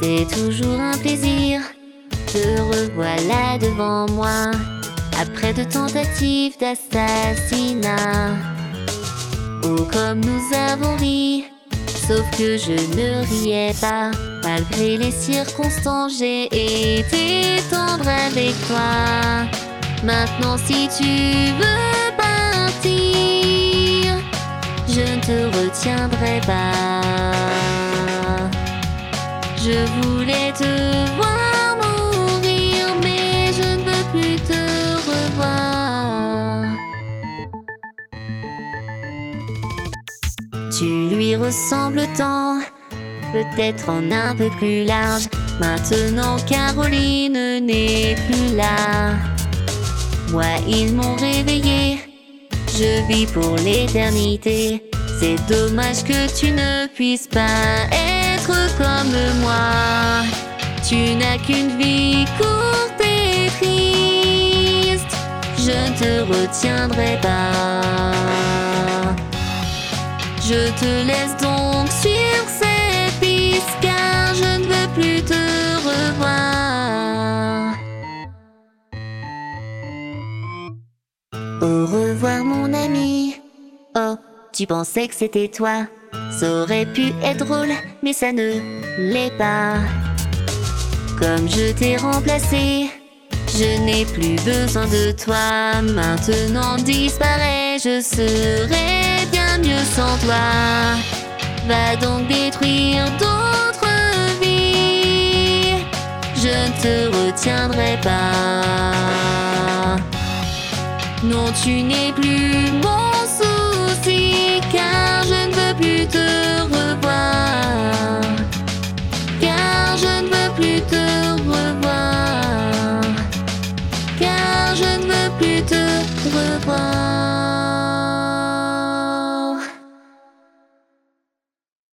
C'est toujours un plaisir, te revoilà devant moi. Après de tentatives d'assassinat. Oh, comme nous avons ri, sauf que je ne riais pas. Malgré les circonstances, j'ai été tendre avec toi. Maintenant, si tu veux partir, je ne te retiendrai pas. Je voulais te voir mourir, mais je ne veux plus te revoir. Tu lui ressembles tant, peut-être en un peu plus large. Maintenant, Caroline n'est plus là. Moi, ils m'ont réveillé. Je vis pour l'éternité. C'est dommage que tu ne puisses pas être comme moi. Tu n'as qu'une vie courte et triste. Je ne te retiendrai pas. Je te laisse donc sur cette piste car je ne veux plus te revoir. Au revoir mon ami. Oh, tu pensais que c'était toi. Ça aurait pu être drôle, mais ça ne l'est pas. Comme je t'ai remplacé, je n'ai plus besoin de toi. Maintenant disparais, je serai bien mieux sans toi. Va donc détruire d'autres vies. Je ne te retiendrai pas. Non, tu n'es plus mon souci, plus te revoir.